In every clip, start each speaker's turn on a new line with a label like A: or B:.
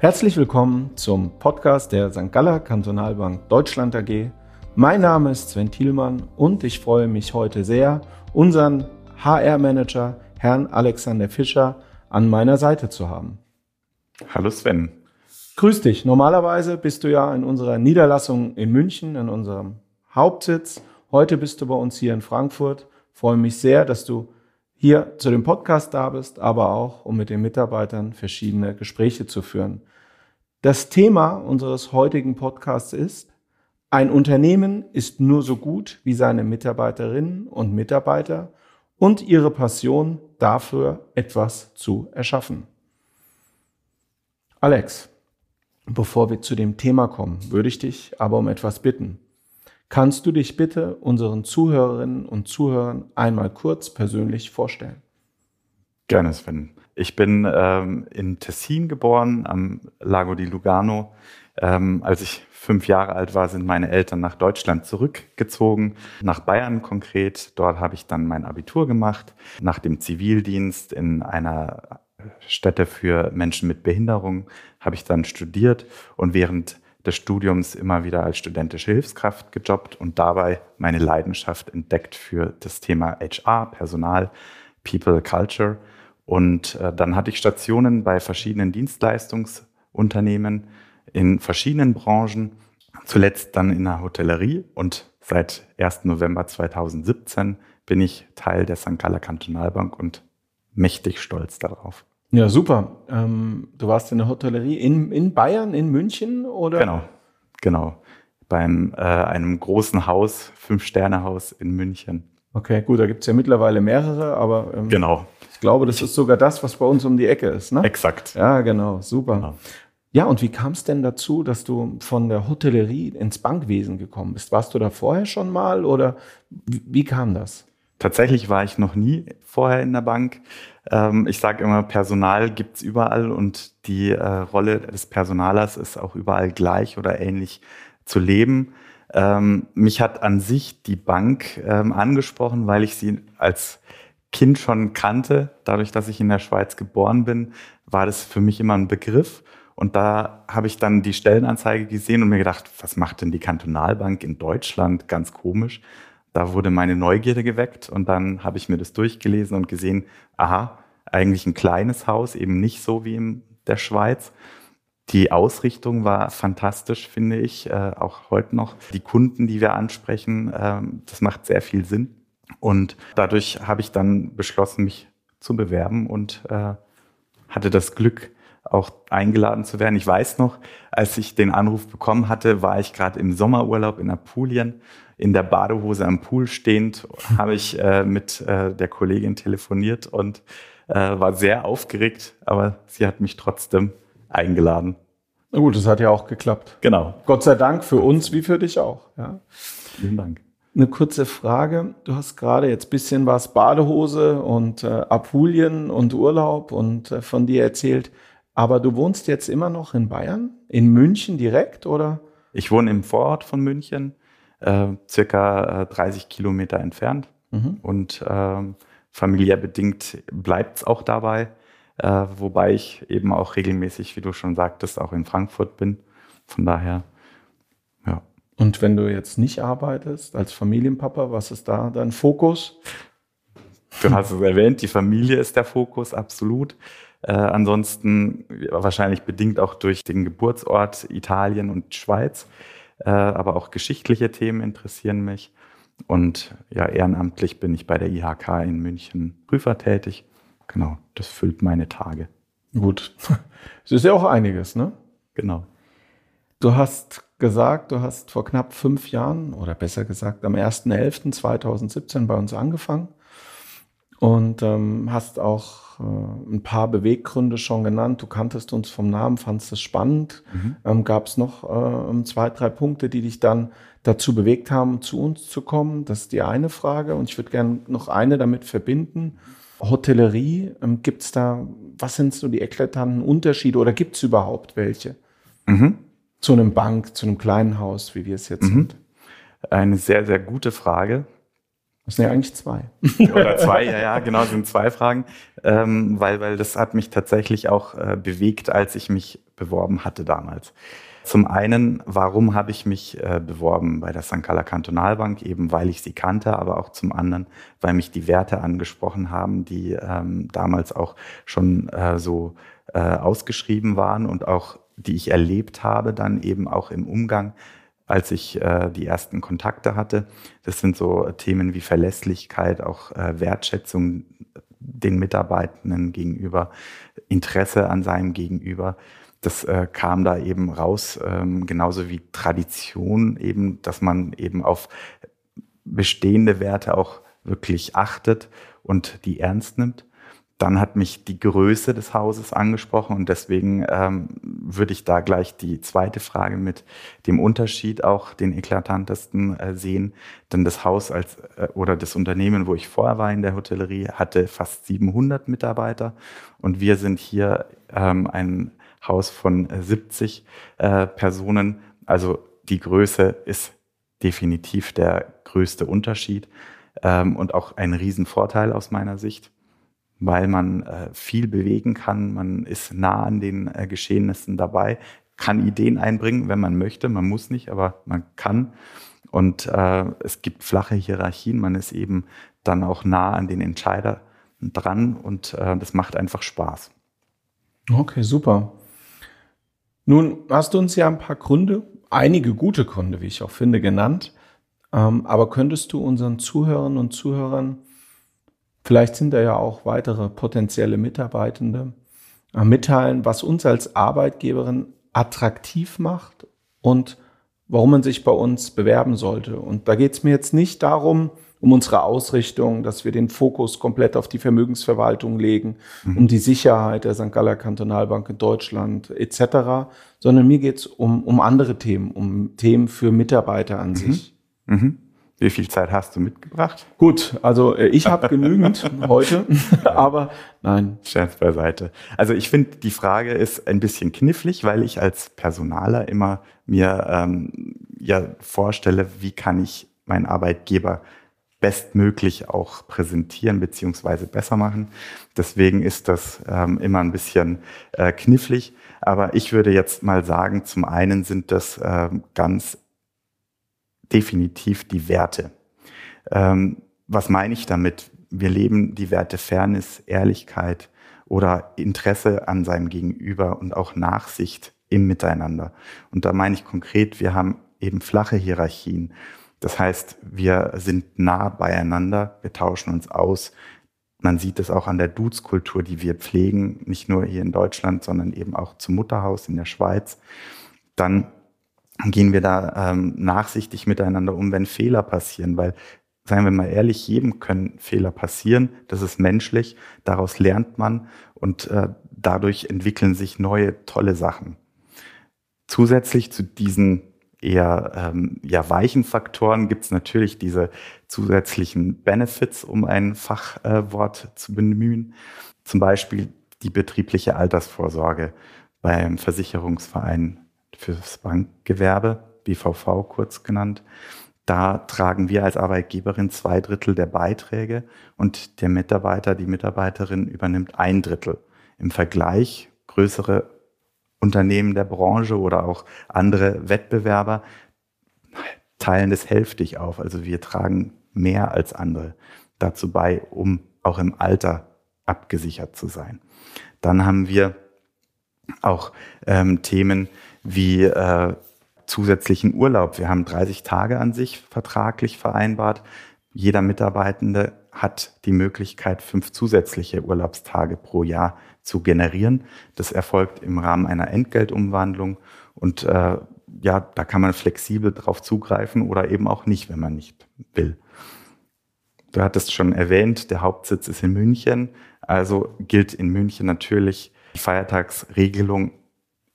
A: Herzlich willkommen zum Podcast der St. Galler Kantonalbank Deutschland AG. Mein Name ist Sven Thielmann und ich freue mich heute sehr, unseren HR-Manager, Herrn Alexander Fischer, an meiner Seite zu haben.
B: Hallo Sven.
A: Grüß dich. Normalerweise bist du ja in unserer Niederlassung in München, in unserem Hauptsitz. Heute bist du bei uns hier in Frankfurt. Ich freue mich sehr, dass du hier zu dem Podcast da bist, aber auch, um mit den Mitarbeitern verschiedene Gespräche zu führen. Das Thema unseres heutigen Podcasts ist, ein Unternehmen ist nur so gut wie seine Mitarbeiterinnen und Mitarbeiter und ihre Passion dafür, etwas zu erschaffen. Alex, bevor wir zu dem Thema kommen, würde ich dich aber um etwas bitten. Kannst du dich bitte unseren Zuhörerinnen und Zuhörern einmal kurz persönlich vorstellen?
B: Gerne, Sven. Ich bin ähm, in Tessin geboren, am Lago di Lugano. Ähm, als ich fünf Jahre alt war, sind meine Eltern nach Deutschland zurückgezogen, nach Bayern konkret. Dort habe ich dann mein Abitur gemacht, nach dem Zivildienst in einer Stätte für Menschen mit Behinderung habe ich dann studiert und während des Studiums immer wieder als studentische Hilfskraft gejobbt und dabei meine Leidenschaft entdeckt für das Thema HR, Personal, People, Culture. Und äh, dann hatte ich Stationen bei verschiedenen Dienstleistungsunternehmen in verschiedenen Branchen, zuletzt dann in der Hotellerie und seit 1. November 2017 bin ich Teil der St. Galler Kantonalbank und mächtig stolz darauf.
A: Ja, super. Ähm, du warst in der Hotellerie in, in Bayern, in München oder?
B: Genau, genau. Beim äh, einem großen Haus, Fünf-Sterne-Haus in München.
A: Okay, gut, da gibt es ja mittlerweile mehrere, aber
B: ähm, genau.
A: ich glaube, das ist sogar das, was bei uns um die Ecke ist, ne?
B: Exakt.
A: Ja, genau, super. Genau. Ja, und wie kam es denn dazu, dass du von der Hotellerie ins Bankwesen gekommen bist? Warst du da vorher schon mal oder wie, wie kam das?
B: Tatsächlich war ich noch nie vorher in der Bank. Ähm, ich sage immer, Personal gibt's überall und die äh, Rolle des Personalers ist auch überall gleich oder ähnlich zu leben. Ähm, mich hat an sich die Bank ähm, angesprochen, weil ich sie als Kind schon kannte. Dadurch, dass ich in der Schweiz geboren bin, war das für mich immer ein Begriff. Und da habe ich dann die Stellenanzeige gesehen und mir gedacht, was macht denn die Kantonalbank in Deutschland? Ganz komisch da wurde meine Neugierde geweckt und dann habe ich mir das durchgelesen und gesehen, aha, eigentlich ein kleines Haus, eben nicht so wie in der Schweiz. Die Ausrichtung war fantastisch, finde ich, äh, auch heute noch. Die Kunden, die wir ansprechen, äh, das macht sehr viel Sinn. Und dadurch habe ich dann beschlossen, mich zu bewerben und äh, hatte das Glück, auch eingeladen zu werden. Ich weiß noch, als ich den Anruf bekommen hatte, war ich gerade im Sommerurlaub in Apulien in der Badehose am Pool stehend habe ich äh, mit äh, der Kollegin telefoniert und äh, war sehr aufgeregt, aber sie hat mich trotzdem eingeladen.
A: Na gut, das hat ja auch geklappt.
B: Genau.
A: Gott sei Dank für uns wie für dich auch. Ja.
B: Vielen Dank.
A: Eine kurze Frage. Du hast gerade jetzt bisschen was Badehose und äh, Apulien und Urlaub und äh, von dir erzählt. Aber du wohnst jetzt immer noch in Bayern? In München direkt oder?
B: Ich wohne im Vorort von München äh, circa 30 äh, Kilometer entfernt. Mhm. Und ähm, familiär bedingt bleibt es auch dabei, äh, wobei ich eben auch regelmäßig, wie du schon sagtest, auch in Frankfurt bin. Von daher, ja.
A: Und wenn du jetzt nicht arbeitest als Familienpapa, was ist da dein Fokus?
B: Du hast es erwähnt, die Familie ist der Fokus, absolut. Äh, ansonsten wahrscheinlich bedingt auch durch den Geburtsort Italien und Schweiz äh, aber auch geschichtliche Themen interessieren mich. Und ja, ehrenamtlich bin ich bei der IHK in München Prüfer tätig. Genau, das füllt meine Tage.
A: Gut. Es ist ja auch einiges, ne?
B: Genau.
A: Du hast gesagt, du hast vor knapp fünf Jahren oder besser gesagt am 1.11.2017 bei uns angefangen und ähm, hast auch äh, ein paar Beweggründe schon genannt. Du kanntest uns vom Namen, fandest es spannend. Mhm. Ähm, Gab es noch äh, zwei, drei Punkte, die dich dann dazu bewegt haben, zu uns zu kommen? Das ist die eine Frage. Und ich würde gerne noch eine damit verbinden. Hotellerie, ähm, gibt es da, was sind so die eklatanten Unterschiede oder gibt es überhaupt welche? Mhm. Zu einem Bank, zu einem kleinen Haus, wie wir es jetzt mhm. sind?
B: Eine sehr, sehr gute Frage.
A: Das sind ja eigentlich zwei.
B: Oder zwei, ja, ja, genau, sind zwei Fragen. Ähm, weil, weil das hat mich tatsächlich auch äh, bewegt, als ich mich beworben hatte damals. Zum einen, warum habe ich mich äh, beworben bei der St. Galler Kantonalbank? Eben weil ich sie kannte, aber auch zum anderen, weil mich die Werte angesprochen haben, die ähm, damals auch schon äh, so äh, ausgeschrieben waren und auch die ich erlebt habe, dann eben auch im Umgang als ich äh, die ersten Kontakte hatte. Das sind so Themen wie Verlässlichkeit, auch äh, Wertschätzung den Mitarbeitenden gegenüber, Interesse an seinem Gegenüber. Das äh, kam da eben raus, ähm, genauso wie Tradition eben, dass man eben auf bestehende Werte auch wirklich achtet und die ernst nimmt. Dann hat mich die Größe des Hauses angesprochen und deswegen ähm, würde ich da gleich die zweite Frage mit dem Unterschied auch den eklatantesten äh, sehen. Denn das Haus als äh, oder das Unternehmen, wo ich vorher war in der Hotellerie, hatte fast 700 Mitarbeiter und wir sind hier ähm, ein Haus von 70 äh, Personen. Also die Größe ist definitiv der größte Unterschied ähm, und auch ein Riesenvorteil aus meiner Sicht weil man äh, viel bewegen kann, man ist nah an den äh, Geschehnissen dabei, kann Ideen einbringen, wenn man möchte, man muss nicht, aber man kann. Und äh, es gibt flache Hierarchien, man ist eben dann auch nah an den Entscheider dran und äh, das macht einfach Spaß.
A: Okay, super. Nun hast du uns ja ein paar Gründe, einige gute Gründe, wie ich auch finde, genannt. Ähm, aber könntest du unseren Zuhörern und Zuhörern Vielleicht sind da ja auch weitere potenzielle Mitarbeitende mitteilen, was uns als Arbeitgeberin attraktiv macht und warum man sich bei uns bewerben sollte. Und da geht es mir jetzt nicht darum, um unsere Ausrichtung, dass wir den Fokus komplett auf die Vermögensverwaltung legen, mhm. um die Sicherheit der St. Galler Kantonalbank in Deutschland etc., sondern mir geht es um, um andere Themen, um Themen für Mitarbeiter an mhm. sich. Mhm.
B: Wie viel Zeit hast du mitgebracht?
A: Gut, also äh, ich habe genügend heute, aber nein.
B: Scherz beiseite. Also ich finde, die Frage ist ein bisschen knifflig, weil ich als Personaler immer mir ähm, ja vorstelle, wie kann ich meinen Arbeitgeber bestmöglich auch präsentieren beziehungsweise besser machen. Deswegen ist das ähm, immer ein bisschen äh, knifflig. Aber ich würde jetzt mal sagen, zum einen sind das äh, ganz definitiv die Werte. Ähm, was meine ich damit? Wir leben die Werte Fairness, Ehrlichkeit oder Interesse an seinem Gegenüber und auch Nachsicht im Miteinander. Und da meine ich konkret, wir haben eben flache Hierarchien. Das heißt, wir sind nah beieinander, wir tauschen uns aus. Man sieht es auch an der Dudes-Kultur, die wir pflegen, nicht nur hier in Deutschland, sondern eben auch zum Mutterhaus in der Schweiz. Dann gehen wir da ähm, nachsichtig miteinander um, wenn Fehler passieren, weil seien wir mal ehrlich, jedem können Fehler passieren, das ist menschlich, daraus lernt man und äh, dadurch entwickeln sich neue tolle Sachen. Zusätzlich zu diesen eher ähm, ja, weichen Faktoren gibt es natürlich diese zusätzlichen Benefits, um ein Fachwort äh, zu bemühen. Zum Beispiel die betriebliche Altersvorsorge beim Versicherungsverein fürs Bankgewerbe, BVV kurz genannt. Da tragen wir als Arbeitgeberin zwei Drittel der Beiträge und der Mitarbeiter, die Mitarbeiterin übernimmt ein Drittel. Im Vergleich größere Unternehmen der Branche oder auch andere Wettbewerber teilen das hälftig auf. Also wir tragen mehr als andere dazu bei, um auch im Alter abgesichert zu sein. Dann haben wir auch ähm, Themen wie äh, zusätzlichen Urlaub. Wir haben 30 Tage an sich vertraglich vereinbart. Jeder Mitarbeitende hat die Möglichkeit, fünf zusätzliche Urlaubstage pro Jahr zu generieren. Das erfolgt im Rahmen einer Entgeltumwandlung und äh, ja, da kann man flexibel drauf zugreifen oder eben auch nicht, wenn man nicht will. Du hattest schon erwähnt, der Hauptsitz ist in München, also gilt in München natürlich die Feiertagsregelung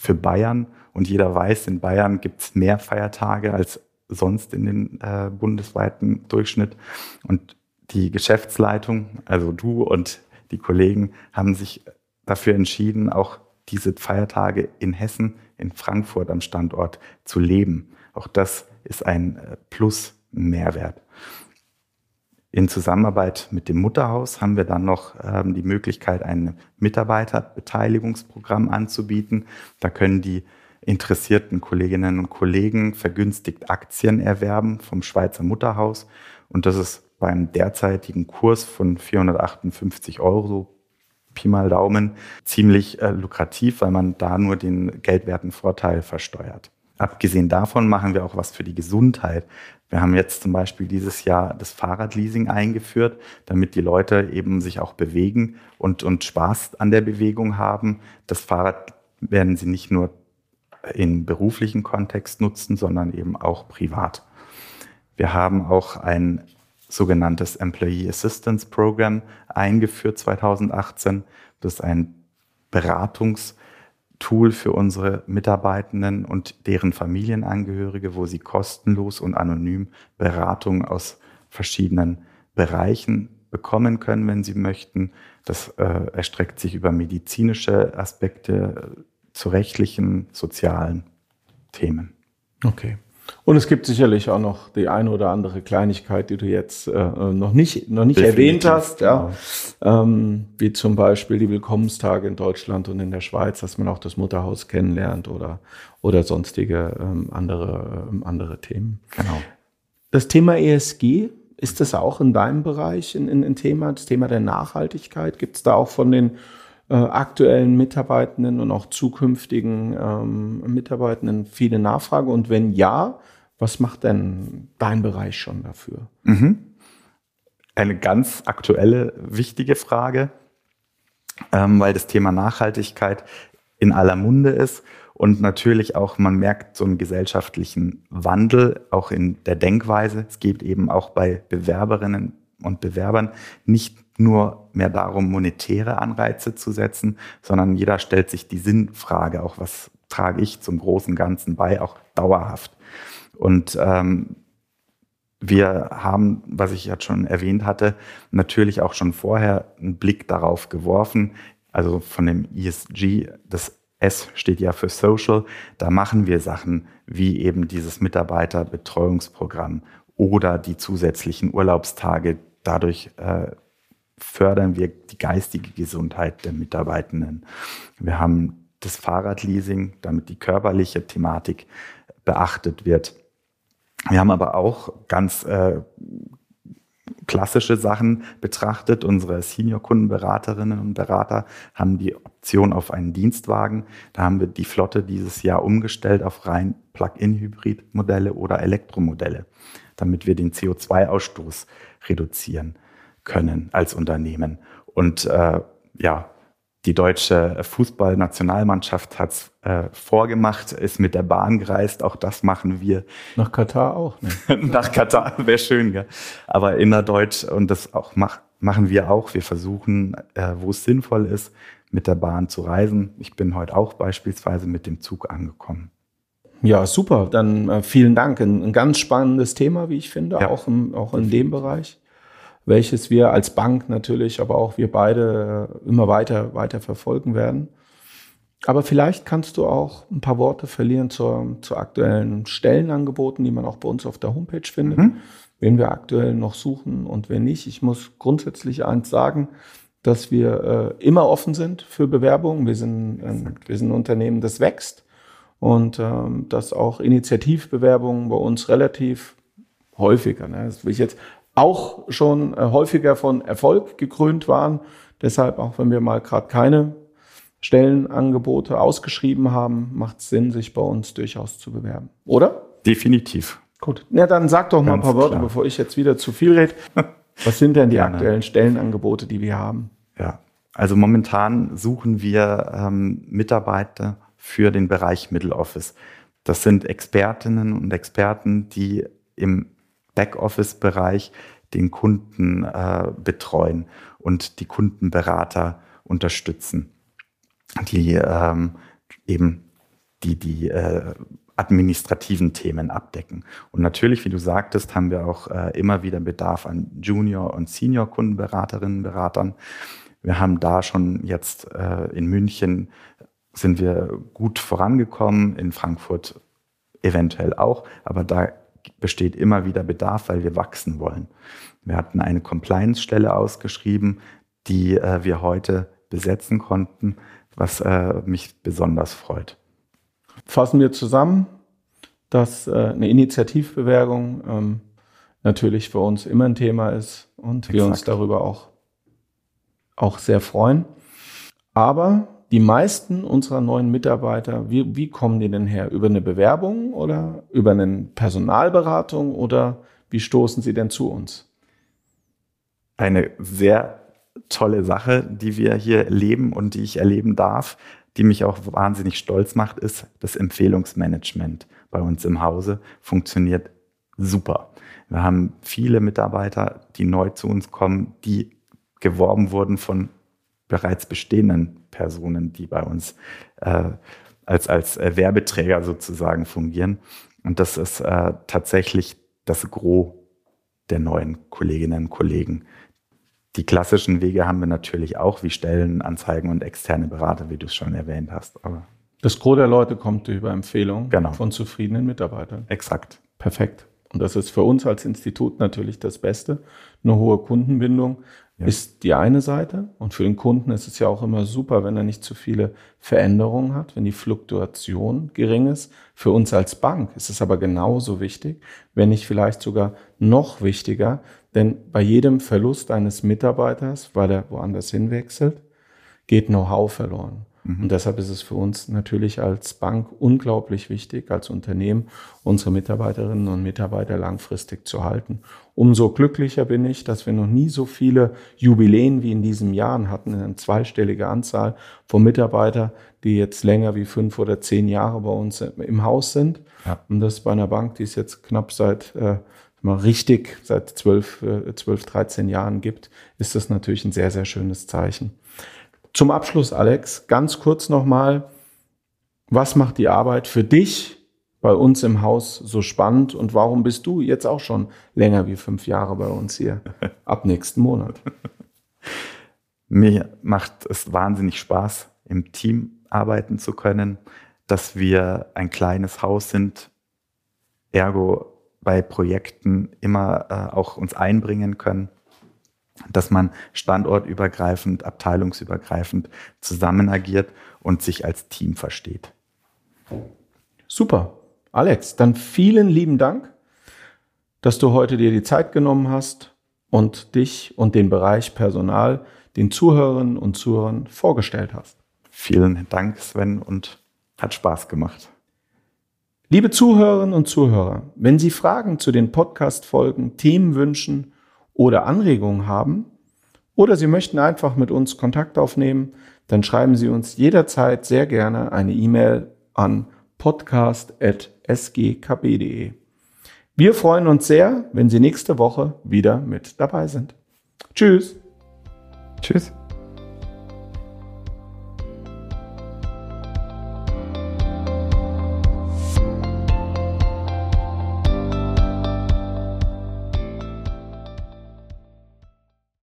B: für Bayern und jeder weiß, in Bayern gibt es mehr Feiertage als sonst in den äh, bundesweiten Durchschnitt. Und die Geschäftsleitung, also du und die Kollegen, haben sich dafür entschieden, auch diese Feiertage in Hessen, in Frankfurt am Standort zu leben. Auch das ist ein äh, Plus, Mehrwert. In Zusammenarbeit mit dem Mutterhaus haben wir dann noch ähm, die Möglichkeit, ein Mitarbeiterbeteiligungsprogramm anzubieten. Da können die interessierten Kolleginnen und Kollegen vergünstigt Aktien erwerben vom Schweizer Mutterhaus. Und das ist beim derzeitigen Kurs von 458 Euro Pi mal Daumen ziemlich äh, lukrativ, weil man da nur den geldwerten Vorteil versteuert. Abgesehen davon machen wir auch was für die Gesundheit. Wir haben jetzt zum Beispiel dieses Jahr das Fahrradleasing eingeführt, damit die Leute eben sich auch bewegen und, und Spaß an der Bewegung haben. Das Fahrrad werden sie nicht nur in beruflichen Kontext nutzen, sondern eben auch privat. Wir haben auch ein sogenanntes Employee Assistance Program eingeführt 2018. Das ist ein Beratungstool für unsere Mitarbeitenden und deren Familienangehörige, wo sie kostenlos und anonym Beratung aus verschiedenen Bereichen bekommen können, wenn sie möchten. Das äh, erstreckt sich über medizinische Aspekte äh, zu rechtlichen, sozialen Themen.
A: Okay. Und es gibt sicherlich auch noch die eine oder andere Kleinigkeit, die du jetzt äh, noch nicht, noch nicht erwähnt hast, ja. Genau. Ähm, wie zum Beispiel die Willkommenstage in Deutschland und in der Schweiz, dass man auch das Mutterhaus kennenlernt oder, oder sonstige ähm, andere, ähm, andere Themen.
B: Genau.
A: Das Thema ESG, ist das auch in deinem Bereich ein, ein Thema, das Thema der Nachhaltigkeit? Gibt es da auch von den äh, aktuellen Mitarbeitenden und auch zukünftigen ähm, Mitarbeitenden viele Nachfrage? Und wenn ja, was macht denn dein Bereich schon dafür?
B: Mhm. Eine ganz aktuelle, wichtige Frage, ähm, weil das Thema Nachhaltigkeit in aller Munde ist und natürlich auch, man merkt so einen gesellschaftlichen Wandel, auch in der Denkweise. Es geht eben auch bei Bewerberinnen und Bewerbern nicht nur mehr darum, monetäre Anreize zu setzen, sondern jeder stellt sich die Sinnfrage, auch was trage ich zum großen Ganzen bei, auch dauerhaft. Und ähm, wir haben, was ich jetzt schon erwähnt hatte, natürlich auch schon vorher einen Blick darauf geworfen, also von dem ESG, das S steht ja für Social, da machen wir Sachen wie eben dieses Mitarbeiterbetreuungsprogramm oder die zusätzlichen Urlaubstage. Dadurch äh, fördern wir die geistige Gesundheit der Mitarbeitenden. Wir haben das Fahrradleasing, damit die körperliche Thematik beachtet wird. Wir haben aber auch ganz äh, klassische Sachen betrachtet. Unsere Senior-Kundenberaterinnen und Berater haben die Option auf einen Dienstwagen. Da haben wir die Flotte dieses Jahr umgestellt auf rein Plug-in-Hybrid-Modelle oder Elektromodelle, damit wir den CO2-Ausstoß reduzieren können als Unternehmen. Und äh, ja, die deutsche Fußballnationalmannschaft hat es äh, vorgemacht, ist mit der Bahn gereist. Auch das machen wir.
A: Nach Katar auch. Ne?
B: Nach Katar wäre schön, gell? Aber innerdeutsch und das auch mach, machen wir auch. Wir versuchen, äh, wo es sinnvoll ist, mit der Bahn zu reisen. Ich bin heute auch beispielsweise mit dem Zug angekommen.
A: Ja, super. Dann äh, vielen Dank. Ein, ein, ganz spannendes Thema, wie ich finde, ja. auch, im, auch in dem Bereich welches wir als Bank natürlich, aber auch wir beide immer weiter, weiter verfolgen werden. Aber vielleicht kannst du auch ein paar Worte verlieren zur, zu aktuellen Stellenangeboten, die man auch bei uns auf der Homepage findet, mhm. wen wir aktuell noch suchen und wen nicht. Ich muss grundsätzlich eins sagen, dass wir äh, immer offen sind für Bewerbungen. Wir sind, äh, wir sind ein Unternehmen, das wächst und ähm, dass auch Initiativbewerbungen bei uns relativ häufiger, ne, das will ich jetzt auch schon äh, häufiger von Erfolg gekrönt waren. Deshalb, auch wenn wir mal gerade keine Stellenangebote ausgeschrieben haben, macht es Sinn, sich bei uns durchaus zu bewerben. Oder?
B: Definitiv.
A: Gut. Na, dann sag doch mal Ganz ein paar Worte, klar. bevor ich jetzt wieder zu viel rede. Was sind denn die Gerne. aktuellen Stellenangebote, die wir haben?
B: Ja, also momentan suchen wir ähm, Mitarbeiter für den Bereich Middle Office. Das sind Expertinnen und Experten, die im Backoffice-Bereich den Kunden äh, betreuen und die Kundenberater unterstützen, die ähm, eben die, die äh, administrativen Themen abdecken. Und natürlich, wie du sagtest, haben wir auch äh, immer wieder Bedarf an Junior- und Senior-Kundenberaterinnen, und Beratern. Wir haben da schon jetzt äh, in München sind wir gut vorangekommen, in Frankfurt eventuell auch, aber da besteht immer wieder Bedarf, weil wir wachsen wollen. Wir hatten eine Compliance-Stelle ausgeschrieben, die äh, wir heute besetzen konnten, was äh, mich besonders freut.
A: Fassen wir zusammen, dass äh, eine Initiativbewerbung ähm, natürlich für uns immer ein Thema ist und Exakt. wir uns darüber auch, auch sehr freuen. Aber die meisten unserer neuen Mitarbeiter, wie, wie kommen die denn her? Über eine Bewerbung oder über eine Personalberatung oder wie stoßen sie denn zu uns?
B: Eine sehr tolle Sache, die wir hier leben und die ich erleben darf, die mich auch wahnsinnig stolz macht, ist das Empfehlungsmanagement bei uns im Hause. Funktioniert super. Wir haben viele Mitarbeiter, die neu zu uns kommen, die geworben wurden von bereits bestehenden Personen, die bei uns äh, als, als äh, Werbeträger sozusagen fungieren. Und das ist äh, tatsächlich das Gros der neuen Kolleginnen und Kollegen. Die klassischen Wege haben wir natürlich auch, wie Stellenanzeigen und externe Berater, wie du es schon erwähnt hast.
A: Aber das Gros der Leute kommt über Empfehlungen genau. von zufriedenen Mitarbeitern.
B: Exakt.
A: Perfekt. Und das ist für uns als Institut natürlich das Beste. Eine hohe Kundenbindung ja. ist die eine Seite. Und für den Kunden ist es ja auch immer super, wenn er nicht zu viele Veränderungen hat, wenn die Fluktuation gering ist. Für uns als Bank ist es aber genauso wichtig, wenn nicht vielleicht sogar noch wichtiger, denn bei jedem Verlust eines Mitarbeiters, weil er woanders hinwechselt, geht Know-how verloren. Mhm. Und deshalb ist es für uns natürlich als Bank unglaublich wichtig, als Unternehmen, unsere Mitarbeiterinnen und Mitarbeiter langfristig zu halten. Umso glücklicher bin ich, dass wir noch nie so viele Jubiläen wie in diesem Jahr hatten, eine zweistellige Anzahl von Mitarbeitern, die jetzt länger wie fünf oder zehn Jahre bei uns im Haus sind. Ja. Und das bei einer Bank, die es jetzt knapp seit äh, mal richtig seit zwölf, äh, zwölf, dreizehn Jahren gibt, ist das natürlich ein sehr, sehr schönes Zeichen. Zum Abschluss, Alex, ganz kurz nochmal, was macht die Arbeit für dich bei uns im Haus so spannend und warum bist du jetzt auch schon länger wie fünf Jahre bei uns hier ab nächsten Monat?
B: Mir macht es wahnsinnig Spaß, im Team arbeiten zu können, dass wir ein kleines Haus sind, ergo bei Projekten immer äh, auch uns einbringen können dass man standortübergreifend, abteilungsübergreifend zusammen agiert und sich als Team versteht.
A: Super. Alex, dann vielen lieben Dank, dass du heute dir die Zeit genommen hast und dich und den Bereich Personal den Zuhörerinnen und Zuhörern vorgestellt hast.
B: Vielen Dank, Sven, und hat Spaß gemacht.
A: Liebe Zuhörerinnen und Zuhörer, wenn Sie Fragen zu den Podcast-Folgen, Themen wünschen oder Anregungen haben oder Sie möchten einfach mit uns Kontakt aufnehmen, dann schreiben Sie uns jederzeit sehr gerne eine E-Mail an podcast.sgkb.de. Wir freuen uns sehr, wenn Sie nächste Woche wieder mit dabei sind. Tschüss.
B: Tschüss.